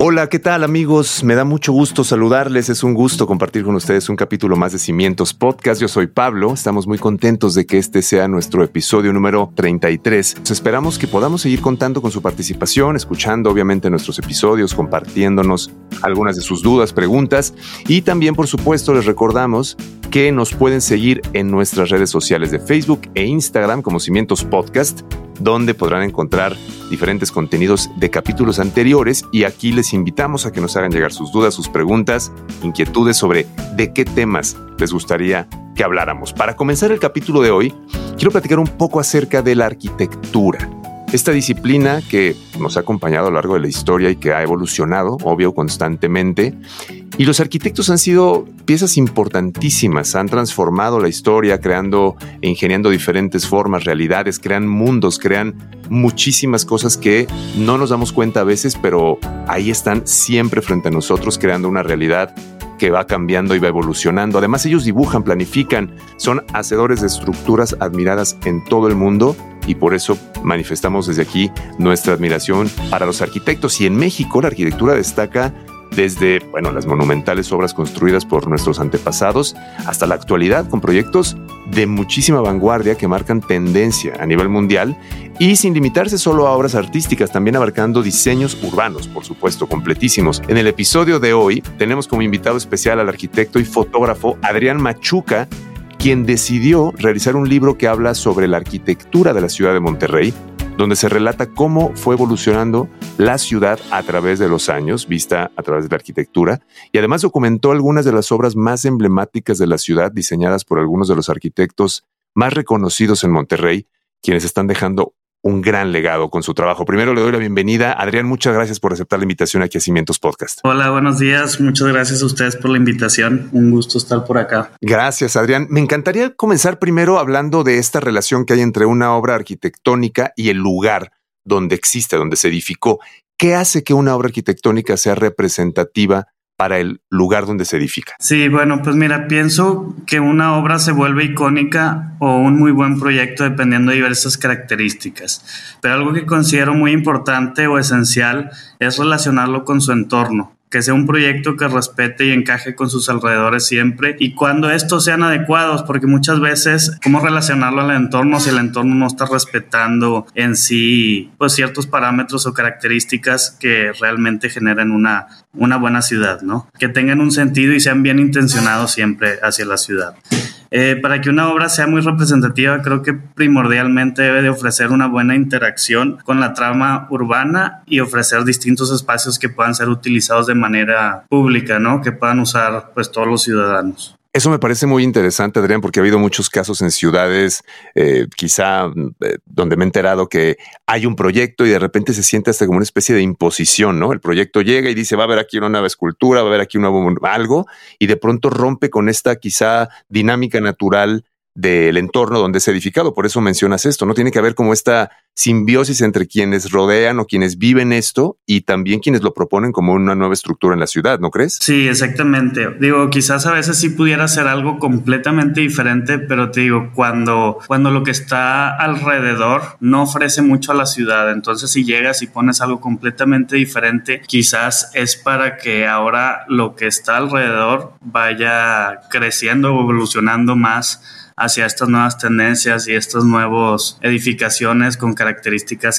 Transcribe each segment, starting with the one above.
Hola, ¿qué tal amigos? Me da mucho gusto saludarles, es un gusto compartir con ustedes un capítulo más de Cimientos Podcast. Yo soy Pablo, estamos muy contentos de que este sea nuestro episodio número 33. esperamos que podamos seguir contando con su participación, escuchando obviamente nuestros episodios, compartiéndonos algunas de sus dudas, preguntas y también por supuesto les recordamos que nos pueden seguir en nuestras redes sociales de Facebook e Instagram como Cimientos Podcast donde podrán encontrar diferentes contenidos de capítulos anteriores y aquí les invitamos a que nos hagan llegar sus dudas, sus preguntas, inquietudes sobre de qué temas les gustaría que habláramos. Para comenzar el capítulo de hoy, quiero platicar un poco acerca de la arquitectura. Esta disciplina que nos ha acompañado a lo largo de la historia y que ha evolucionado, obvio, constantemente. Y los arquitectos han sido piezas importantísimas, han transformado la historia, creando e ingeniando diferentes formas, realidades, crean mundos, crean muchísimas cosas que no nos damos cuenta a veces, pero ahí están siempre frente a nosotros, creando una realidad que va cambiando y va evolucionando. Además, ellos dibujan, planifican, son hacedores de estructuras admiradas en todo el mundo y por eso manifestamos desde aquí nuestra admiración para los arquitectos. Y en México la arquitectura destaca desde bueno, las monumentales obras construidas por nuestros antepasados hasta la actualidad con proyectos de muchísima vanguardia que marcan tendencia a nivel mundial y sin limitarse solo a obras artísticas, también abarcando diseños urbanos, por supuesto, completísimos. En el episodio de hoy tenemos como invitado especial al arquitecto y fotógrafo Adrián Machuca, quien decidió realizar un libro que habla sobre la arquitectura de la ciudad de Monterrey, donde se relata cómo fue evolucionando la ciudad a través de los años, vista a través de la arquitectura, y además documentó algunas de las obras más emblemáticas de la ciudad diseñadas por algunos de los arquitectos más reconocidos en Monterrey, quienes están dejando un gran legado con su trabajo. Primero le doy la bienvenida. Adrián, muchas gracias por aceptar la invitación aquí a Cimientos Podcast. Hola, buenos días. Muchas gracias a ustedes por la invitación. Un gusto estar por acá. Gracias, Adrián. Me encantaría comenzar primero hablando de esta relación que hay entre una obra arquitectónica y el lugar donde existe, donde se edificó. ¿Qué hace que una obra arquitectónica sea representativa para el lugar donde se edifica. Sí, bueno, pues mira, pienso que una obra se vuelve icónica o un muy buen proyecto dependiendo de diversas características, pero algo que considero muy importante o esencial es relacionarlo con su entorno que sea un proyecto que respete y encaje con sus alrededores siempre y cuando estos sean adecuados, porque muchas veces, ¿cómo relacionarlo al entorno si el entorno no está respetando en sí pues ciertos parámetros o características que realmente generen una, una buena ciudad, ¿no? Que tengan un sentido y sean bien intencionados siempre hacia la ciudad. Eh, para que una obra sea muy representativa, creo que primordialmente debe de ofrecer una buena interacción con la trama urbana y ofrecer distintos espacios que puedan ser utilizados de manera pública, ¿no? Que puedan usar pues todos los ciudadanos. Eso me parece muy interesante, Adrián, porque ha habido muchos casos en ciudades, eh, quizá eh, donde me he enterado que hay un proyecto y de repente se siente hasta como una especie de imposición, ¿no? El proyecto llega y dice, va a haber aquí una nueva escultura, va a haber aquí un nuevo algo, y de pronto rompe con esta quizá dinámica natural del entorno donde es edificado. Por eso mencionas esto, ¿no? Tiene que haber como esta simbiosis entre quienes rodean o quienes viven esto y también quienes lo proponen como una nueva estructura en la ciudad, ¿no crees? Sí, exactamente. Digo, quizás a veces sí pudiera ser algo completamente diferente, pero te digo, cuando, cuando lo que está alrededor no ofrece mucho a la ciudad, entonces si llegas y pones algo completamente diferente, quizás es para que ahora lo que está alrededor vaya creciendo o evolucionando más hacia estas nuevas tendencias y estas nuevas edificaciones con características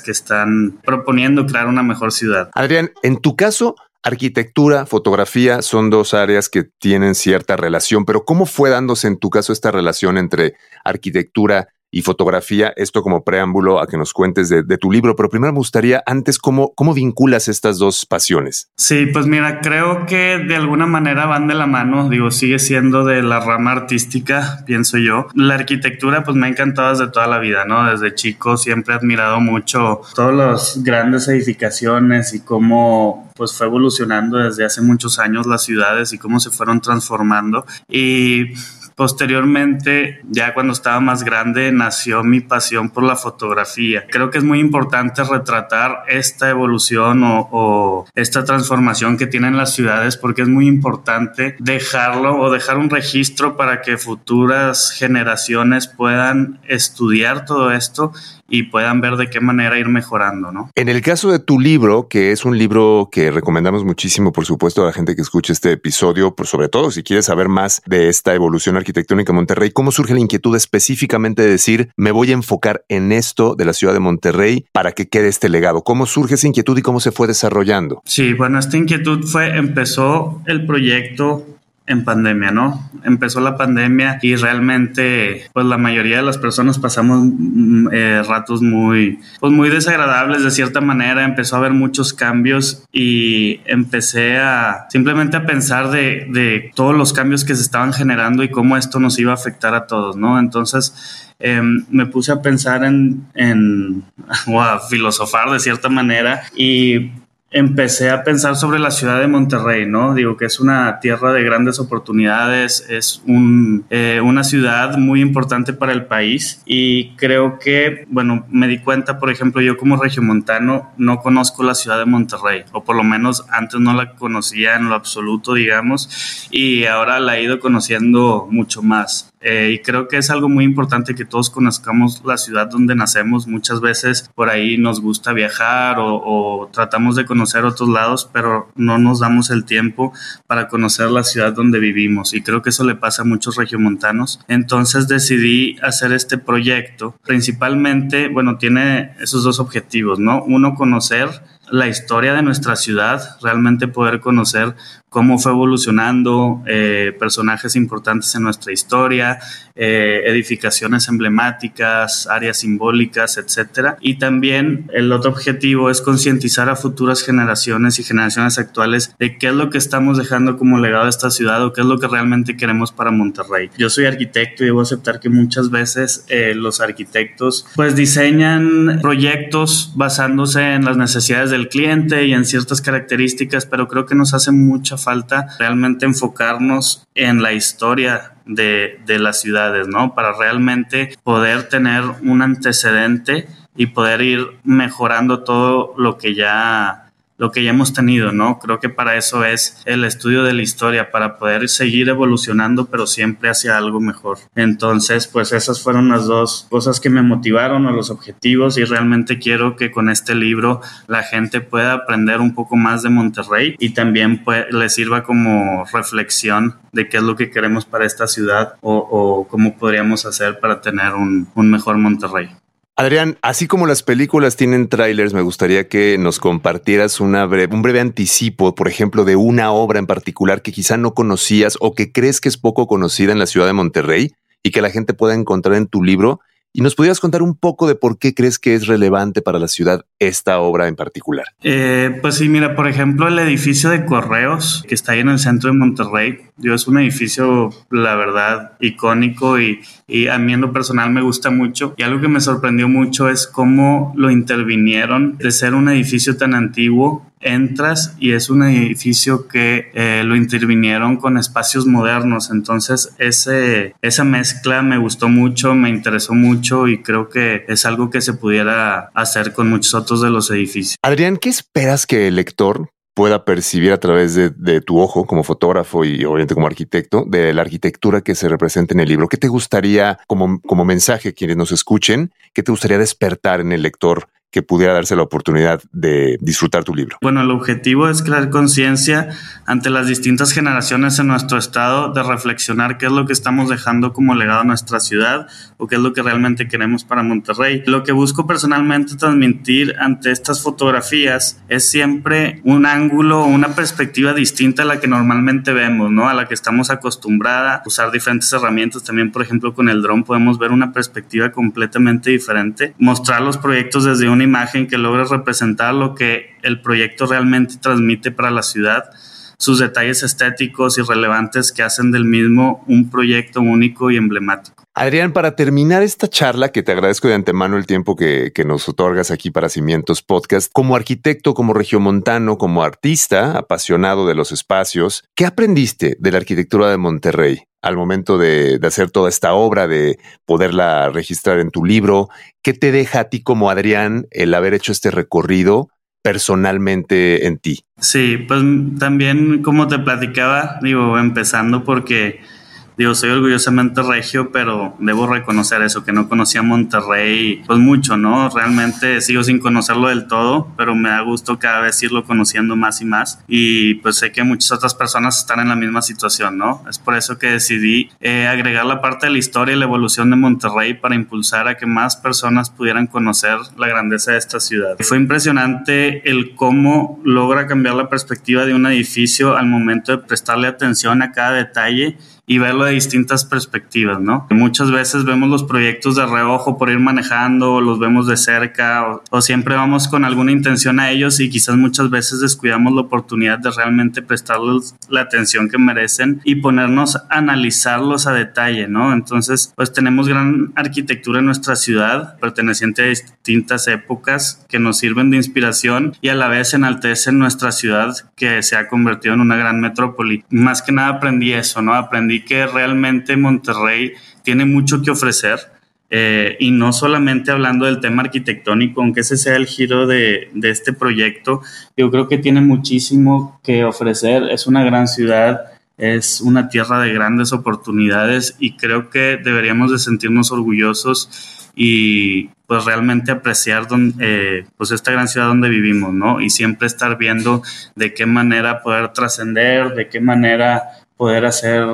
que están proponiendo crear una mejor ciudad. Adrián, en tu caso, Arquitectura, fotografía son dos áreas que tienen cierta relación, pero ¿cómo fue dándose en tu caso esta relación entre arquitectura y fotografía, esto como preámbulo a que nos cuentes de, tu libro, pero primero me gustaría antes cómo, cómo vinculas estas dos pasiones. Sí, pues mira, creo que de alguna manera van de la mano, digo, sigue siendo de la rama artística, pienso yo. La arquitectura pues me ha encantado desde toda la vida, ¿no? Desde chico siempre he admirado mucho todas las grandes edificaciones y cómo pues fue evolucionando desde hace muchos años las ciudades y cómo se fueron transformando y Posteriormente, ya cuando estaba más grande, nació mi pasión por la fotografía. Creo que es muy importante retratar esta evolución o, esta transformación que tienen las ciudades porque es muy importante dejarlo o dejar un registro para que futuras generaciones puedan estudiar todo esto y puedan ver de qué manera ir mejorando, ¿no? En el caso de tu libro, que es un libro que recomendamos muchísimo, por supuesto, a la gente que escuche este episodio, por sobre todo si quieres saber más de esta evolución arquitectónica en Monterrey, ¿cómo surge la inquietud específicamente de decir, me voy a enfocar en esto de la ciudad de Monterrey para que quede este legado? ¿Cómo surge esa inquietud y cómo se fue desarrollando? Sí, bueno, esta inquietud fue, empezó el proyecto en pandemia, ¿no? Empezó la pandemia y realmente, pues la mayoría de las personas pasamos mm, eh, ratos muy, pues muy desagradables de cierta manera. Empezó a haber muchos cambios y empecé a simplemente a pensar de, de todos los cambios que se estaban generando y cómo esto nos iba a afectar a todos, ¿no? Entonces, em, me puse a pensar en, en o a filosofar de cierta manera y empecé a pensar sobre la ciudad de Monterrey, ¿no? Digo que es una tierra de grandes oportunidades, es eh, una ciudad muy importante para el país y creo que, bueno, me di cuenta, por ejemplo, yo como regiomontano no conozco la ciudad de Monterrey, o por lo menos antes no la conocía en lo absoluto, digamos, y ahora la he ido conociendo mucho más. Eh, y creo que es algo muy importante que todos conozcamos la ciudad donde nacemos. Muchas veces por ahí nos gusta viajar o, o, tratamos de conocer otros lados, pero no nos damos el tiempo para conocer la ciudad donde vivimos. Y creo que eso le pasa a muchos regiomontanos. Entonces decidí hacer este proyecto. Principalmente, bueno, tiene esos dos objetivos, ¿no? Uno, conocer la historia de nuestra ciudad, realmente poder conocer cómo fue evolucionando, eh, personajes importantes en nuestra historia, eh, edificaciones emblemáticas, áreas simbólicas, etcétera. Y también el otro objetivo es concientizar a futuras generaciones y generaciones actuales de qué es lo que estamos dejando como legado a esta ciudad o qué es lo que realmente queremos para Monterrey. Yo soy arquitecto y debo aceptar que muchas veces eh, los arquitectos pues diseñan proyectos basándose en las necesidades del cliente y en ciertas características, pero creo que nos hace mucha falta realmente enfocarnos en la historia de, de, las ciudades, ¿no? Para realmente poder tener un antecedente y poder ir mejorando todo lo que ya lo que ya hemos tenido, ¿no? Creo que para eso es el estudio de la historia, para poder seguir evolucionando, pero siempre hacia algo mejor. Entonces, pues esas fueron las dos cosas que me motivaron a los objetivos y realmente quiero que con este libro la gente pueda aprender un poco más de Monterrey y también pues, le sirva como reflexión de qué es lo que queremos para esta ciudad o, o cómo podríamos hacer para tener un, un mejor Monterrey. Adrián, así como las películas tienen trailers, me gustaría que nos compartieras una breve, un breve anticipo, por ejemplo, de una obra en particular que quizá no conocías o que crees que es poco conocida en la ciudad de Monterrey y que la gente pueda encontrar en tu libro y nos pudieras contar un poco de por qué crees que es relevante para la ciudad esta obra en particular. Eh, pues sí, mira, por ejemplo, el edificio de correos que está ahí en el centro de Monterrey, yo es un edificio, la verdad, icónico y, y a mí en lo personal me gusta mucho. Y algo que me sorprendió mucho es cómo lo intervinieron de ser un edificio tan antiguo entras y es un edificio que eh, lo intervinieron con espacios modernos. Entonces, esa mezcla me gustó mucho, me interesó mucho y creo que es algo que se pudiera hacer con muchos otros de los edificios. Adrián, ¿qué esperas que el lector pueda percibir a través de, de, tu ojo como fotógrafo y obviamente como arquitecto de la arquitectura que se representa en el libro? ¿Qué te gustaría como, como mensaje quienes nos escuchen? ¿Qué te gustaría despertar en el lector que pudiera darse la oportunidad de disfrutar tu libro? Bueno, el objetivo es crear conciencia ante las distintas generaciones en nuestro estado de reflexionar qué es lo que estamos dejando como legado a nuestra ciudad o qué es lo que realmente queremos para Monterrey. Lo que busco personalmente transmitir ante estas fotografías es siempre un ángulo, una perspectiva distinta a la que normalmente vemos, ¿no? A la que estamos acostumbrados a usar diferentes herramientas. También, por ejemplo, con el dron podemos ver una perspectiva completamente diferente, mostrar los proyectos desde un una imagen que logre representar lo que el proyecto realmente transmite para la ciudad, sus detalles estéticos y relevantes que hacen del mismo un proyecto único y emblemático. Adrián, para terminar esta charla, que te agradezco de antemano el tiempo que, nos otorgas aquí para Cimientos Podcast, como arquitecto, como regiomontano, como artista apasionado de los espacios, ¿qué aprendiste de la arquitectura de Monterrey al momento de, de hacer toda esta obra, de poderla registrar en tu libro? ¿Qué te deja a ti como Adrián el haber hecho este recorrido personalmente en ti? Sí, pues también como te platicaba, digo, empezando porque digo, soy orgullosamente regio, pero debo reconocer eso, que no conocía Monterrey, pues mucho, ¿no? Realmente sigo sin conocerlo del todo, pero me da gusto cada vez irlo conociendo más y más. Y pues sé que muchas otras personas están en la misma situación, ¿no? Es por eso que decidí eh, agregar la parte de la historia y la evolución de Monterrey para impulsar a que más personas pudieran conocer la grandeza de esta ciudad. Fue impresionante el cómo logra cambiar la perspectiva de un edificio al momento de prestarle atención a cada detalle y verlo de distintas perspectivas, ¿no? Muchas veces vemos los proyectos de reojo por ir manejando, los vemos de cerca o, siempre vamos con alguna intención a ellos y quizás muchas veces descuidamos la oportunidad de realmente prestarles la atención que merecen y ponernos a analizarlos a detalle, ¿no? Entonces, pues tenemos gran arquitectura en nuestra ciudad, perteneciente a distintas épocas que nos sirven de inspiración y a la vez enaltecen nuestra ciudad que se ha convertido en una gran metrópoli. Más que nada aprendí eso, ¿no? Aprendí que realmente Monterrey tiene mucho que ofrecer. Eh, y no solamente hablando del tema arquitectónico, aunque ese sea el giro de, de, este proyecto, yo creo que tiene muchísimo que ofrecer. Es una gran ciudad, es una tierra de grandes oportunidades y creo que deberíamos de sentirnos orgullosos y pues realmente apreciar eh, pues esta gran ciudad donde vivimos, ¿no? Y siempre estar viendo de qué manera poder trascender, de qué manera poder hacer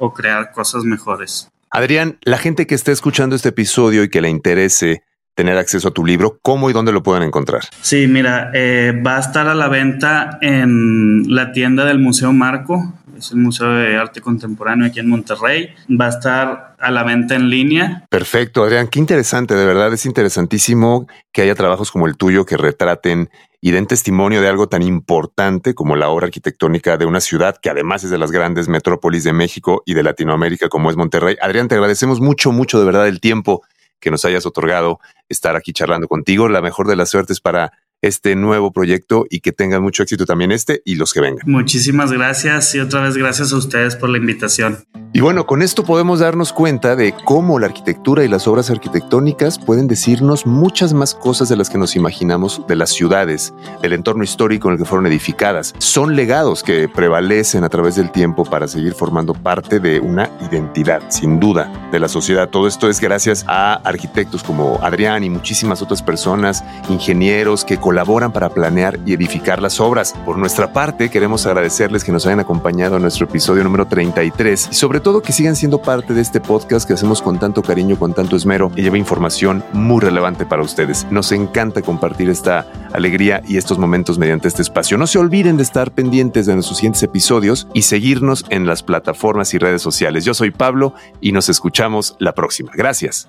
o crear cosas mejores. Adrián, la gente que esté escuchando este episodio y que le interese tener acceso a tu libro, ¿cómo y dónde lo pueden encontrar? Sí, mira, eh, va a estar a la venta en la tienda del Museo Marco, es el Museo de Arte Contemporáneo aquí en Monterrey. Va a estar a la venta en línea. Perfecto, Adrián, qué interesante, de verdad es interesantísimo que haya trabajos como el tuyo que retraten y den testimonio de algo tan importante como la obra arquitectónica de una ciudad que además es de las grandes metrópolis de México y de Latinoamérica como es Monterrey. Adrián, te agradecemos mucho, mucho de verdad el tiempo que nos hayas otorgado estar aquí charlando contigo. La mejor de las suertes para este nuevo proyecto y que tengan mucho éxito también este y los que vengan. Muchísimas gracias y otra vez gracias a ustedes por la invitación. Y bueno, con esto podemos darnos cuenta de cómo la arquitectura y las obras arquitectónicas pueden decirnos muchas más cosas de las que nos imaginamos de las ciudades, del entorno histórico en el que fueron edificadas. Son legados que prevalecen a través del tiempo para seguir formando parte de una identidad, sin duda, de la sociedad. Todo esto es gracias a arquitectos como Adrián y muchísimas otras personas, ingenieros que colaboran para planear y edificar las obras. Por nuestra parte, queremos agradecerles que nos hayan acompañado en nuestro episodio número 33 y sobre todo que sigan siendo parte de este podcast que hacemos con tanto cariño, con tanto esmero y lleva información muy relevante para ustedes. Nos encanta compartir esta alegría y estos momentos mediante este espacio. No se olviden de estar pendientes de nuestros siguientes episodios y seguirnos en las plataformas y redes sociales. Yo soy Pablo y nos escuchamos la próxima. Gracias.